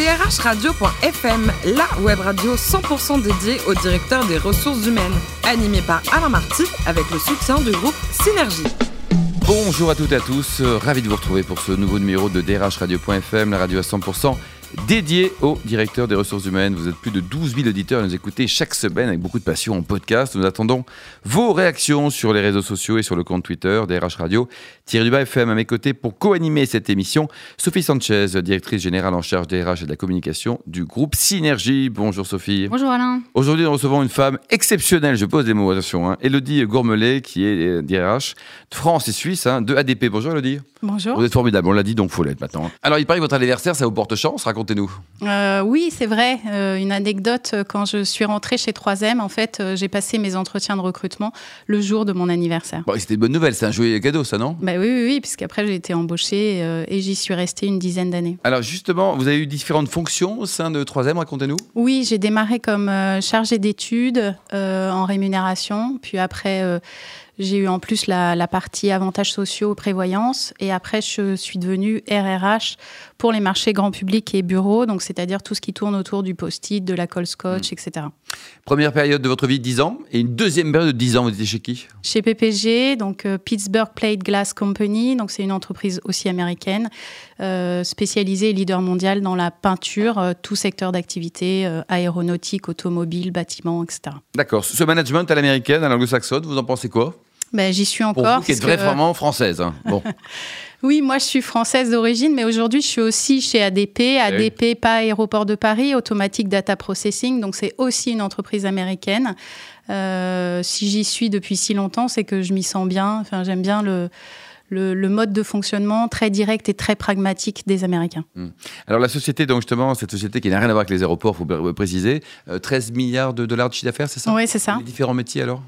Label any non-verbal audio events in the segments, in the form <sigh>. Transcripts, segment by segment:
drhradio.fm, la web radio 100% dédiée au directeur des ressources humaines, animée par Alain Marty avec le soutien du groupe Synergie. Bonjour à toutes et à tous, ravi de vous retrouver pour ce nouveau numéro de drhradio.fm, la radio à 100% dédié au directeur des ressources humaines. Vous êtes plus de 12 000 auditeurs à nous écouter chaque semaine avec beaucoup de passion en podcast. Nous attendons vos réactions sur les réseaux sociaux et sur le compte Twitter DRH Radio. Thierry Dubas FM à mes côtés pour co-animer cette émission. Sophie Sanchez, directrice générale en charge des RH et de la communication du groupe Synergie. Bonjour Sophie. Bonjour Alain. Aujourd'hui, nous recevons une femme exceptionnelle, je pose des mots, attention, hein. Elodie Gourmelet, qui est DRH de France et Suisse, hein, de ADP. Bonjour Elodie. Bonjour. Vous êtes formidable, on l'a dit, donc faut l'être maintenant. Alors, il paraît que votre anniversaire, ça vous porte chance, racontez-nous. Euh, oui, c'est vrai. Euh, une anecdote, euh, quand je suis rentrée chez 3M, en fait, j'ai passé mes entretiens de recrutement le jour de mon anniversaire. Bon, C'était une bonne nouvelle, c'est un joyeux cadeau, ça, non? Bah, Oui, oui, oui, puisqu'après, j'ai été embauchée et j'y suis restée une dizaine d'années. Alors, justement, vous avez eu différentes fonctions au sein de 3M, racontez-nous. Oui, j'ai démarré comme chargée d'études en rémunération, puis après j'ai eu en plus la, partie avantages sociaux, prévoyance, et après je suis devenue RRH pour les marchés grand public et bureaux, donc c'est-à-dire tout ce qui tourne autour du post-it, de la call scotch, mmh. etc. Première période de votre vie, 10 ans, et une deuxième période de 10 ans, vous étiez chez qui? Chez PPG, donc euh, Pittsburgh Plate Glass Company, donc c'est une entreprise aussi américaine, euh, spécialisée et leader mondial dans la peinture, euh, tout secteur d'activité, aéronautique, automobile, bâtiment, etc. D'accord. Ce management à l'américaine, à l'anglo-saxonne, vous en pensez quoi? Ben, J'y suis encore. Pour vous qui êtes vraiment française. Hein. Bon. <laughs> oui, moi je suis française d'origine, mais aujourd'hui je suis aussi chez ADP. Eh ADP, pas Aéroport de Paris, Automatic Data Processing, donc c'est aussi une entreprise américaine. Euh, si j'y suis depuis si longtemps, c'est que je m'y sens bien. Enfin, j'aime bien le, le, mode de fonctionnement très direct et très pragmatique des Américains. Hmm. Alors la société, donc justement, cette société qui n'a rien à voir avec les aéroports, il faut préciser, 13 euh, milliards de dollars de chiffre d'affaires, c'est ça? Oui, c'est ça. Les différents métiers alors?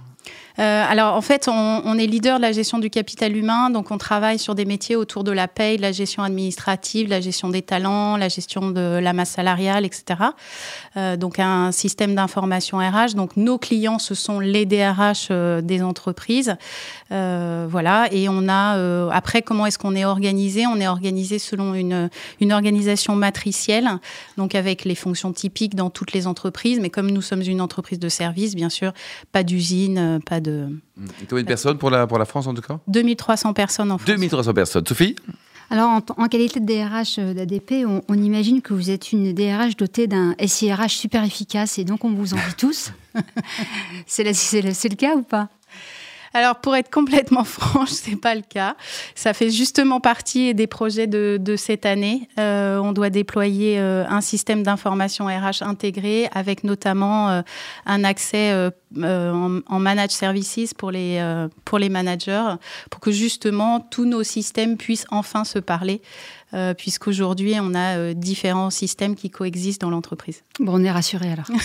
Euh, alors en fait, on, est leader de la gestion du capital humain, donc on travaille sur des métiers autour de la paye, de la gestion administrative, la gestion des talents, la gestion de la masse salariale, etc. Euh, donc un système d'information RH. Donc nos clients, ce sont les DRH euh, des entreprises. voilà, et on a après comment est-ce qu'on est organisé? On est organisé selon une, organisation matricielle, donc avec les fonctions typiques dans toutes les entreprises. Mais comme nous sommes une entreprise de service, bien sûr, pas d'usine, pas. Et combien de personnes pour la, pour la France en tout cas 2300 personnes en France. 2300 personnes. Sophie alors, en, qualité de DRH euh, d'ADP, on, imagine que vous êtes une DRH dotée d'un SIRH super efficace et donc on vous envie tous. <laughs> c'est le cas ou pas? Alors, pour être complètement <laughs> franche, c'est pas le cas. Ça fait justement partie des projets de, cette année. Euh, on doit déployer euh, un système d'information RH intégré avec notamment euh, un accès en, en, managed services pour les, pour les managers pour que justement tous nos systèmes puissent enfin se parler. Euh, puisqu'aujourd'hui, on a euh, différents systèmes qui coexistent dans l'entreprise. Bon, on est rassurés alors. <laughs>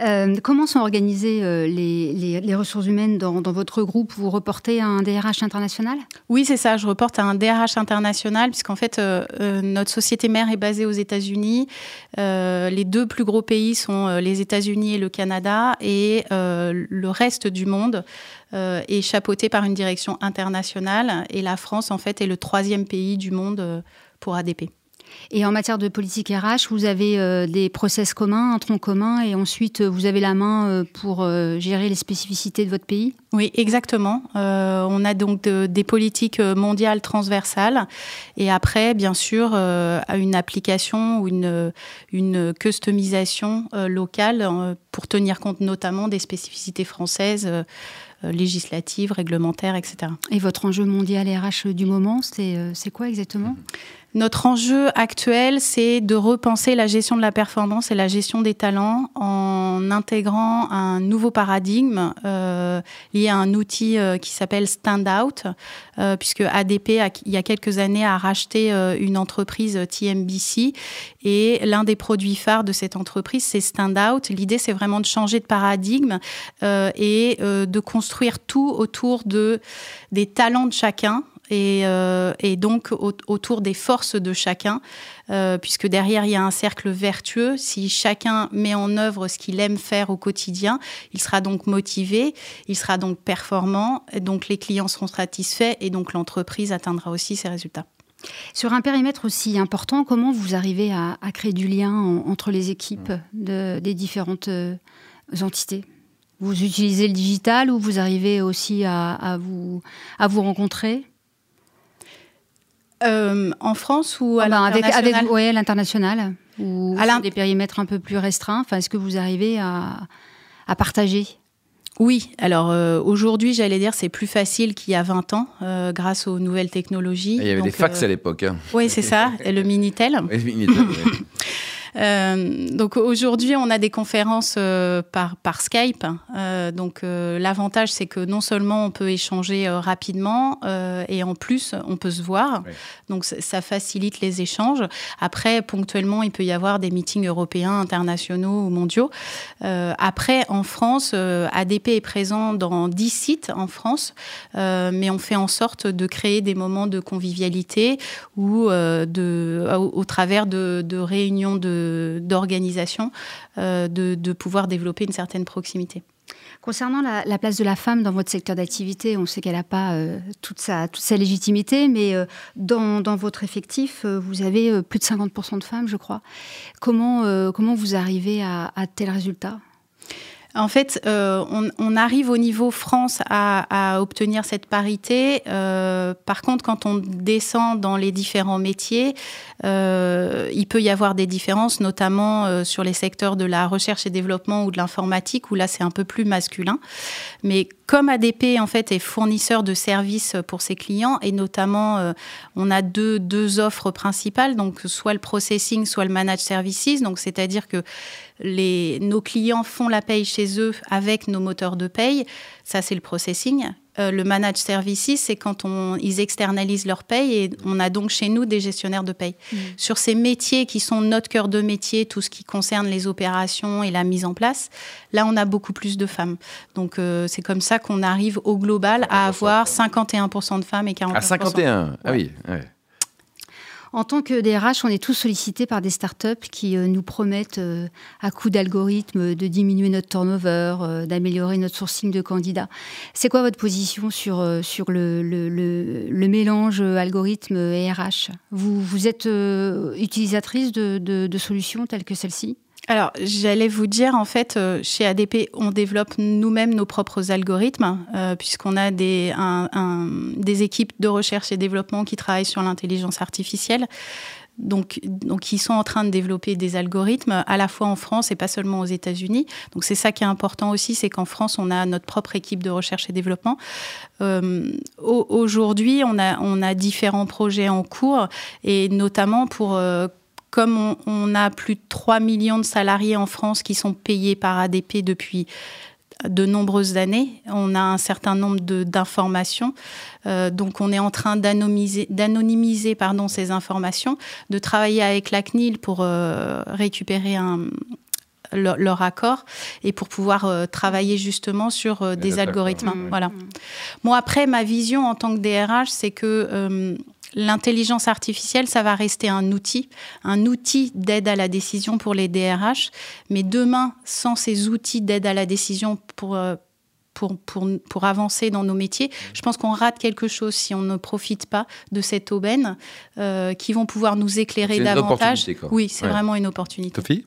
Euh, comment sont organisées les, ressources humaines dans, votre groupe? Vous reportez à un DRH international? Oui, c'est ça. Je reporte à un DRH international, puisqu'en fait, notre société mère est basée aux États-Unis. les deux plus gros pays sont les États-Unis et le Canada, et le reste du monde euh, est chapeauté par une direction internationale. Et la France, en fait, est le troisième pays du monde euh, pour ADP. Et en matière de politique RH, vous avez euh, des process communs, un tronc commun, et ensuite vous avez la main pour gérer les spécificités de votre pays? Oui, exactement. on a donc des politiques mondiales transversales, et après, bien sûr, une application ou une, une customisation locale pour tenir compte notamment des spécificités françaises euh, législatives, réglementaires, etc. Et votre enjeu mondial RH du moment, c'est euh, quoi exactement? Notre enjeu actuel, c'est de repenser la gestion de la performance et la gestion des talents en intégrant un nouveau paradigme euh, lié à un outil euh, qui s'appelle Standout, euh, puisque ADP, il y a quelques années, a racheté euh, une entreprise TMBC et l'un des produits phares de cette entreprise, c'est Standout. L'idée, c'est vraiment de changer de paradigme et de construire tout autour de, des talents de chacun euh, et, donc autour des forces de chacun, euh, puisque derrière il y a un cercle vertueux. Si chacun met en œuvre ce qu'il aime faire au quotidien, il sera donc motivé, il sera donc performant, donc les clients seront satisfaits et donc l'entreprise atteindra aussi ses résultats. Sur un périmètre aussi important, comment vous arrivez à, créer du lien entre les équipes de, des différentes entités? Vous utilisez le digital ou vous arrivez aussi à, vous, à vous rencontrer? En France ou à ah ben, l'international avec, avec, l'international ou à des périmètres un peu plus restreints enfin, Est-ce que vous arrivez à, à partager? Oui, alors euh, aujourd'hui, j'allais dire, c'est plus facile qu'il y a 20 ans, euh, grâce aux nouvelles technologies. il y avait des fax à euh, l'époque. Hein. Oui, c'est ça, et <laughs> le Minitel. le Minitel Euh, donc aujourd'hui, on a des conférences euh, par, par Skype. Euh, donc l'avantage, c'est que non seulement on peut échanger rapidement et en plus, on peut se voir. Donc ça facilite les échanges. Après, ponctuellement, il peut y avoir des meetings européens, internationaux ou mondiaux. après, en France, ADP est présent dans 10 sites en France, mais on fait en sorte de créer des moments de convivialité ou de, au, travers de, de réunions de d'organisation, euh, de, pouvoir développer une certaine proximité. Concernant la, place de la femme dans votre secteur d'activité, on sait qu'elle n'a pas euh, toute, sa, légitimité, mais euh, dans, votre effectif, vous avez plus de 50% de femmes, je crois. Comment, comment vous arrivez à, à tel résultat? En fait, euh, on, arrive au niveau France à, obtenir cette parité. Euh, par contre, quand on descend dans les différents métiers, euh, il peut y avoir des différences, notamment sur les secteurs de la recherche et développement ou de l'informatique, où là c'est un peu plus masculin. Mais comme ADP en fait est fournisseur de services pour ses clients et notamment on a deux, deux offres principales donc soit le processing soit le managed services c'est-à-dire que nos clients font la paye chez eux avec nos moteurs de paye. Ça, c'est le processing. Euh, le managed services, c'est quand on, ils externalisent leur paye et on a donc chez nous des gestionnaires de paye. Mmh. Sur ces métiers qui sont notre cœur de métier, tout ce qui concerne les opérations et la mise en place, là, on a beaucoup plus de femmes. Donc, euh, c'est comme ça qu'on arrive au global à avoir 51% de femmes et 40%. À 51 Ah oui. En tant que DRH, on est tous sollicités par des startups qui euh, nous promettent, euh, à coup d'algorithme, de diminuer notre turnover, euh, d'améliorer notre sourcing de candidats. C'est quoi votre position sur, sur le, le, mélange algorithme et RH vous, vous êtes utilisatrice de, de solutions telles que celle-ci alors, j'allais vous dire, en fait, euh, chez ADP, on développe nous-mêmes nos propres algorithmes, euh, puisqu'on a des, équipes de recherche et développement qui travaillent sur l'intelligence artificielle. Donc, donc, ils sont en train de développer des algorithmes à la fois en France et pas seulement aux États-Unis. Donc, c'est ça qui est important aussi, c'est qu'en France, on a notre propre équipe de recherche et développement. Euh, aujourd'hui, on a, on a différents projets en cours et notamment pour comme on, a plus de 3 millions de salariés en France qui sont payés par ADP depuis de nombreuses années. On a un certain nombre d'informations. Euh, donc, on est en train d'anonymiser pardon, ces informations, de travailler avec la CNIL pour euh, récupérer leur, accord et pour pouvoir euh, travailler justement sur des algorithmes. Mmh. Voilà. Moi, après, ma vision en tant que DRH, c'est que L'intelligence artificielle, ça va rester un outil, un outil d'aide à la décision pour les DRH. Mais demain, sans ces outils d'aide à la décision pour, euh, pour, pour, pour, avancer dans nos métiers. Je pense qu'on rate quelque chose si on ne profite pas de cette aubaine euh, qui vont pouvoir nous éclairer davantage. Oui, c'est vraiment une opportunité. Sophie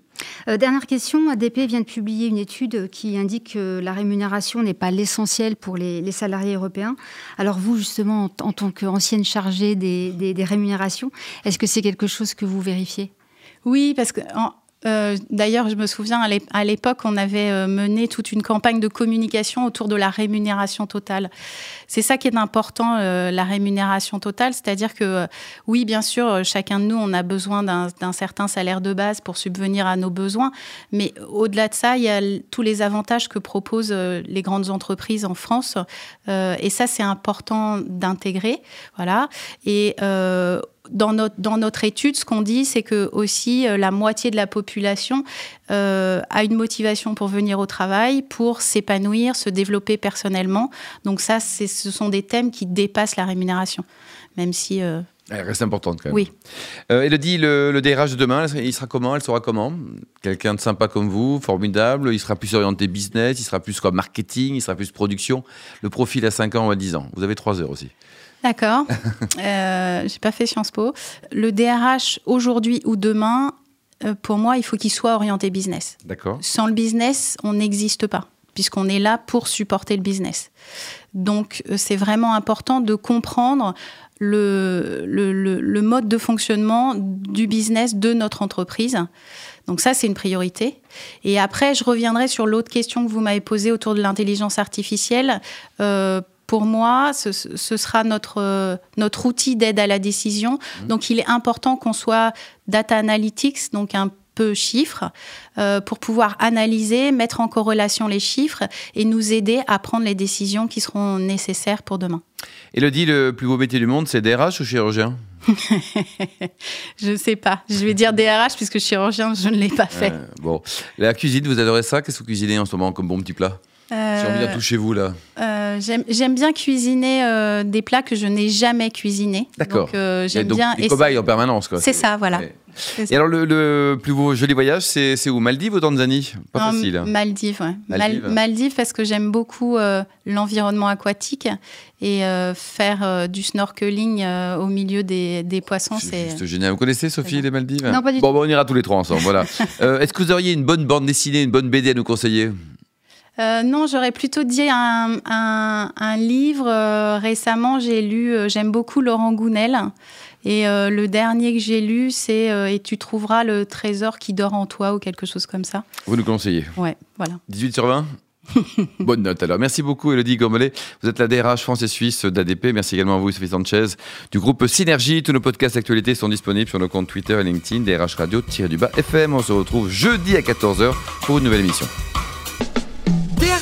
euh, dernière question, ADP vient de publier une étude qui indique que la rémunération n'est pas l'essentiel pour les, salariés européens. Alors vous, justement, en, tant qu'ancienne chargée des, des rémunérations, est-ce que c'est quelque chose que vous vérifiez? Oui, parce que euh, d'ailleurs, je me souviens, à l'époque, on avait euh, mené toute une campagne de communication autour de la rémunération totale. C'est ça qui est important, euh, la rémunération totale, c'est-à-dire que oui, bien sûr, chacun de nous, on a besoin d'un certain salaire de base pour subvenir à nos besoins, mais au-delà de ça, il y a tous les avantages que proposent les grandes entreprises en France, et ça, c'est important d'intégrer, voilà. Et dans notre, dans notre étude, ce qu'on dit, c'est que aussi euh, la moitié de la population euh, a une motivation pour venir au travail, pour s'épanouir, se développer personnellement. Donc ça, ce sont des thèmes qui dépassent la rémunération, même si... Euh, elle reste importante quand même. Oui. Elodie, le, le DRH de demain, il sera comment? Elle sera comment? Quelqu'un de sympa comme vous, formidable. Il sera plus orienté business, il sera plus quoi marketing, il sera plus production. Le profil à 5 ans ou à 10 ans. Vous avez 3 heures aussi. D'accord. <laughs> euh, J'ai pas fait Sciences Po. Le DRH aujourd'hui ou demain, euh, pour moi, il faut qu'il soit orienté business. D'accord. Sans le business, on n'existe pas, puisqu'on est là pour supporter le business. Donc, euh, c'est vraiment important de comprendre le, le, le, le, mode de fonctionnement du business de notre entreprise. Donc ça, c'est une priorité. Et après, je reviendrai sur l'autre question que vous m'avez posée autour de l'intelligence artificielle. Euh, pour moi, ce, ce, sera notre, notre outil d'aide à la décision. Mmh. Donc, il est important qu'on soit data analytics, donc un peu chiffres, euh, pour pouvoir analyser, mettre en corrélation les chiffres et nous aider à prendre les décisions qui seront nécessaires pour demain. Elodie, le plus beau métier du monde, c'est DRH ou chirurgien? <laughs> Je ne sais pas. Je vais dire DRH puisque chirurgien, je ne l'ai pas fait. Euh, bon, la cuisine, vous adorez ça? Qu'est-ce que vous cuisinez en ce moment comme bon petit plat? Euh, J'ai envie de tout chez vous là. Euh, J'aime bien cuisiner euh, des plats que je n'ai jamais cuisinés. D'accord. Euh, J'aime bien. Des cobayes en permanence quoi. C'est ça, voilà. Et alors, le, le, plus beau joli voyage, c'est où? Maldives ou Tanzanie? Pas non, facile. Hein. Maldives, ouais. Maldives. Mal, Maldives, parce que j'aime beaucoup l'environnement aquatique et faire du snorkeling au milieu des, des poissons, c'est. Génial. Vous connaissez Sophie les Maldives? Non, pas du tout. Bon, on ira tous les trois ensemble. voilà. <laughs> Est-ce que vous auriez une bonne bande dessinée, une bonne BD à nous conseiller? Euh, non, j'aurais plutôt dit un, un, un livre. Euh, récemment, j'ai lu, euh, j'aime beaucoup Laurent Gounel. Et le dernier que j'ai lu, c'est Et tu trouveras le trésor qui dort en toi ou quelque chose comme ça. Vous nous conseillez Ouais, voilà. 18 sur 20 <laughs> Bonne note alors. Merci beaucoup Elodie Gourmelet. Vous êtes la DRH France et Suisse d'ADP. Merci également à vous Sophie Sanchez du groupe Synergie. Tous nos podcasts d'actualité sont disponibles sur nos comptes Twitter et LinkedIn DRH Radio-du-bas FM. On se retrouve jeudi à 14h pour une nouvelle émission.